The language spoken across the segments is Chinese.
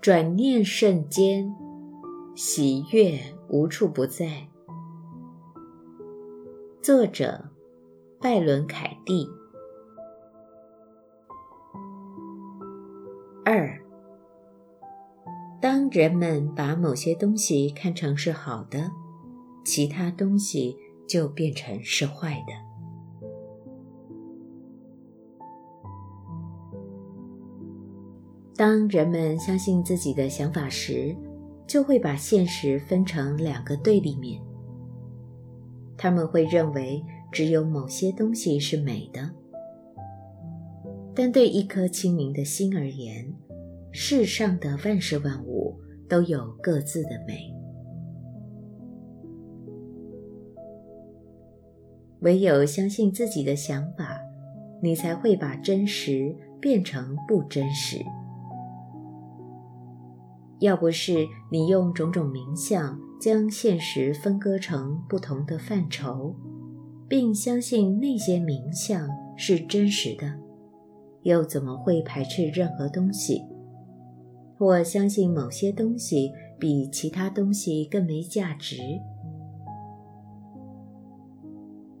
转念瞬间，喜悦无处不在。作者：拜伦·凯蒂。二，当人们把某些东西看成是好的，其他东西就变成是坏的。当人们相信自己的想法时，就会把现实分成两个对立面。他们会认为只有某些东西是美的，但对一颗清明的心而言，世上的万事万物都有各自的美。唯有相信自己的想法，你才会把真实变成不真实。要不是你用种种名相将现实分割成不同的范畴，并相信那些名相是真实的，又怎么会排斥任何东西？或相信某些东西比其他东西更没价值？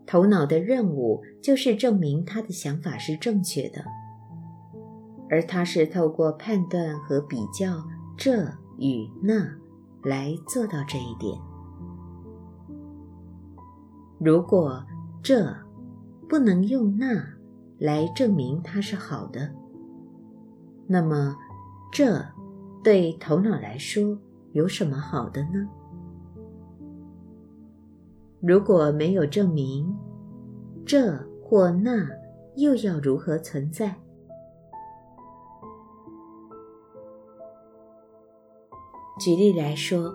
头脑的任务就是证明他的想法是正确的，而他是透过判断和比较。这与那来做到这一点。如果这不能用那来证明它是好的，那么这对头脑来说有什么好的呢？如果没有证明，这或那又要如何存在？举例来说，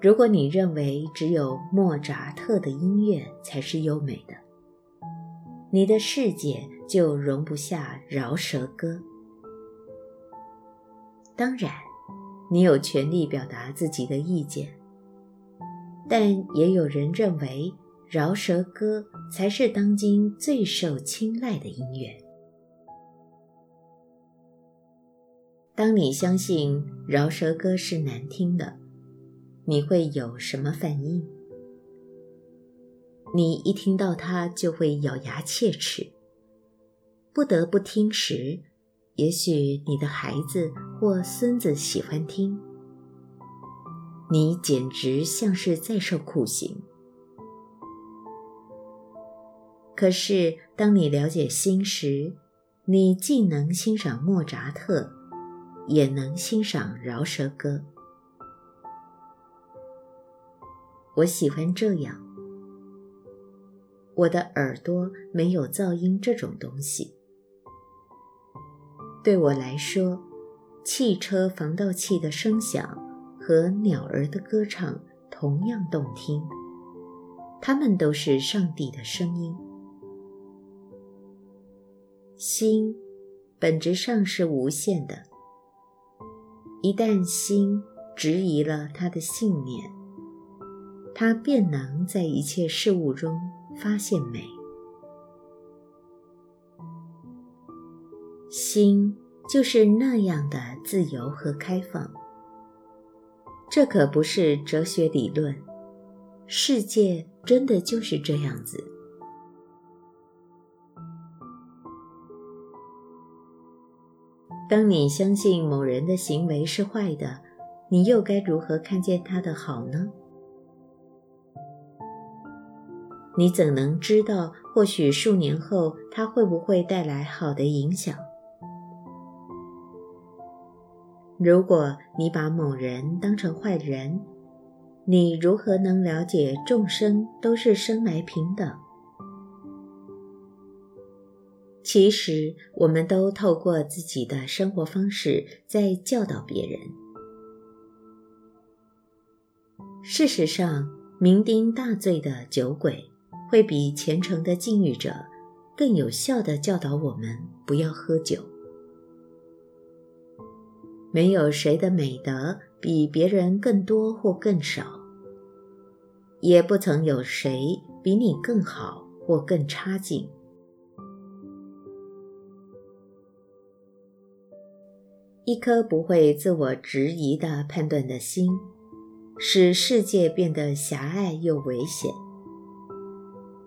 如果你认为只有莫扎特的音乐才是优美的，你的世界就容不下饶舌歌。当然，你有权利表达自己的意见，但也有人认为饶舌歌才是当今最受青睐的音乐。当你相信饶舌歌是难听的，你会有什么反应？你一听到它就会咬牙切齿。不得不听时，也许你的孩子或孙子喜欢听，你简直像是在受酷刑。可是当你了解心时，你既能欣赏莫扎特。也能欣赏饶舌歌。我喜欢这样。我的耳朵没有噪音这种东西。对我来说，汽车防盗器的声响和鸟儿的歌唱同样动听。它们都是上帝的声音。心本质上是无限的。一旦心质疑了他的信念，他便能在一切事物中发现美。心就是那样的自由和开放。这可不是哲学理论，世界真的就是这样子。当你相信某人的行为是坏的，你又该如何看见他的好呢？你怎能知道，或许数年后他会不会带来好的影响？如果你把某人当成坏人，你如何能了解众生都是生来平等？其实，我们都透过自己的生活方式在教导别人。事实上，酩酊大醉的酒鬼会比虔诚的禁欲者更有效地教导我们不要喝酒。没有谁的美德比别人更多或更少，也不曾有谁比你更好或更差劲。一颗不会自我质疑的判断的心，使世界变得狭隘又危险。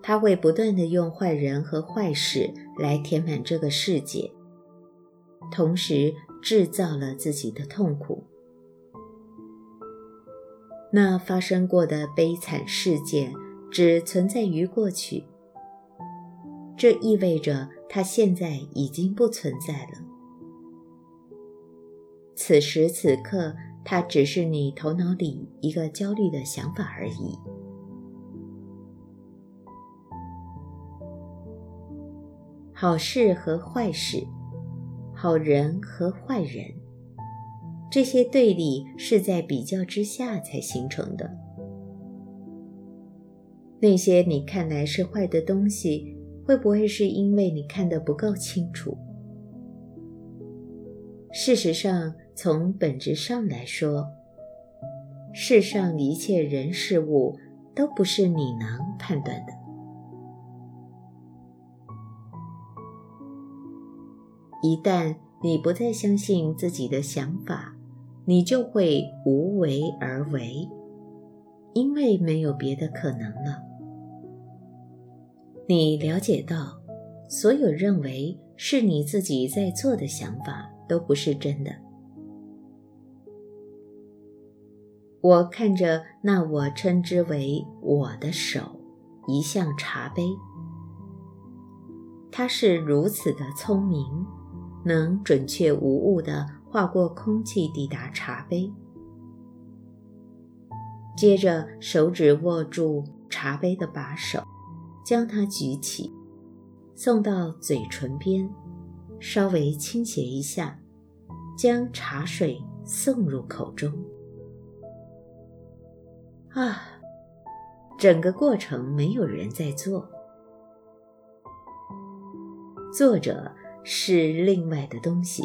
他会不断地用坏人和坏事来填满这个世界，同时制造了自己的痛苦。那发生过的悲惨事件只存在于过去，这意味着它现在已经不存在了。此时此刻，它只是你头脑里一个焦虑的想法而已。好事和坏事，好人和坏人。这些对立是在比较之下才形成的。那些你看来是坏的东西，会不会是因为你看得不够清楚？事实上，从本质上来说，世上一切人事物都不是你能判断的。一旦你不再相信自己的想法，你就会无为而为，因为没有别的可能了。你了解到，所有认为是你自己在做的想法都不是真的。我看着那我称之为我的手，一向茶杯，它是如此的聪明，能准确无误的。划过空气，抵达茶杯。接着，手指握住茶杯的把手，将它举起，送到嘴唇边，稍微倾斜一下，将茶水送入口中。啊，整个过程没有人在做，作者是另外的东西。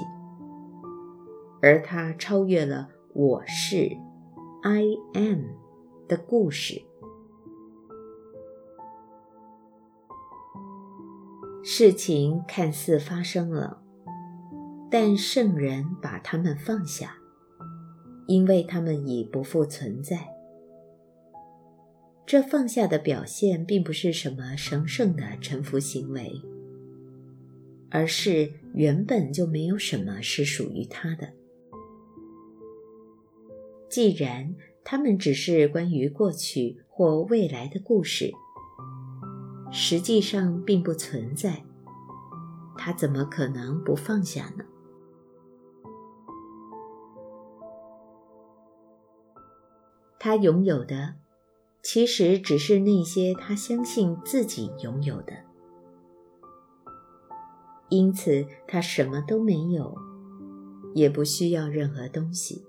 而他超越了“我是 ”，I am 的故事。事情看似发生了，但圣人把他们放下，因为他们已不复存在。这放下的表现并不是什么神圣的臣服行为，而是原本就没有什么是属于他的。既然他们只是关于过去或未来的故事，实际上并不存在，他怎么可能不放下呢？他拥有的，其实只是那些他相信自己拥有的，因此他什么都没有，也不需要任何东西。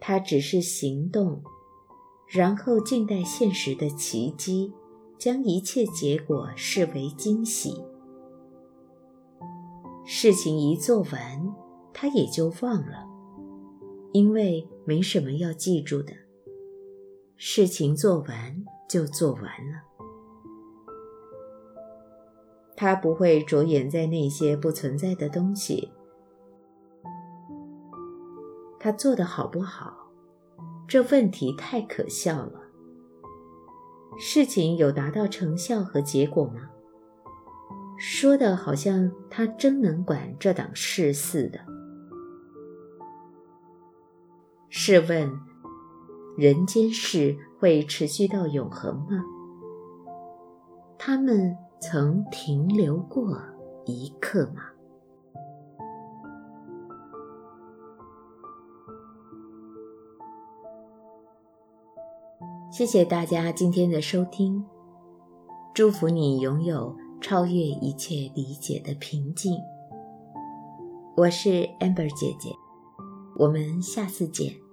他只是行动，然后静待现实的奇迹，将一切结果视为惊喜。事情一做完，他也就忘了，因为没什么要记住的。事情做完就做完了，他不会着眼在那些不存在的东西。他做的好不好？这问题太可笑了。事情有达到成效和结果吗？说的好像他真能管这档事似的。试问，人间事会持续到永恒吗？他们曾停留过一刻吗？谢谢大家今天的收听，祝福你拥有超越一切理解的平静。我是 Amber 姐姐，我们下次见。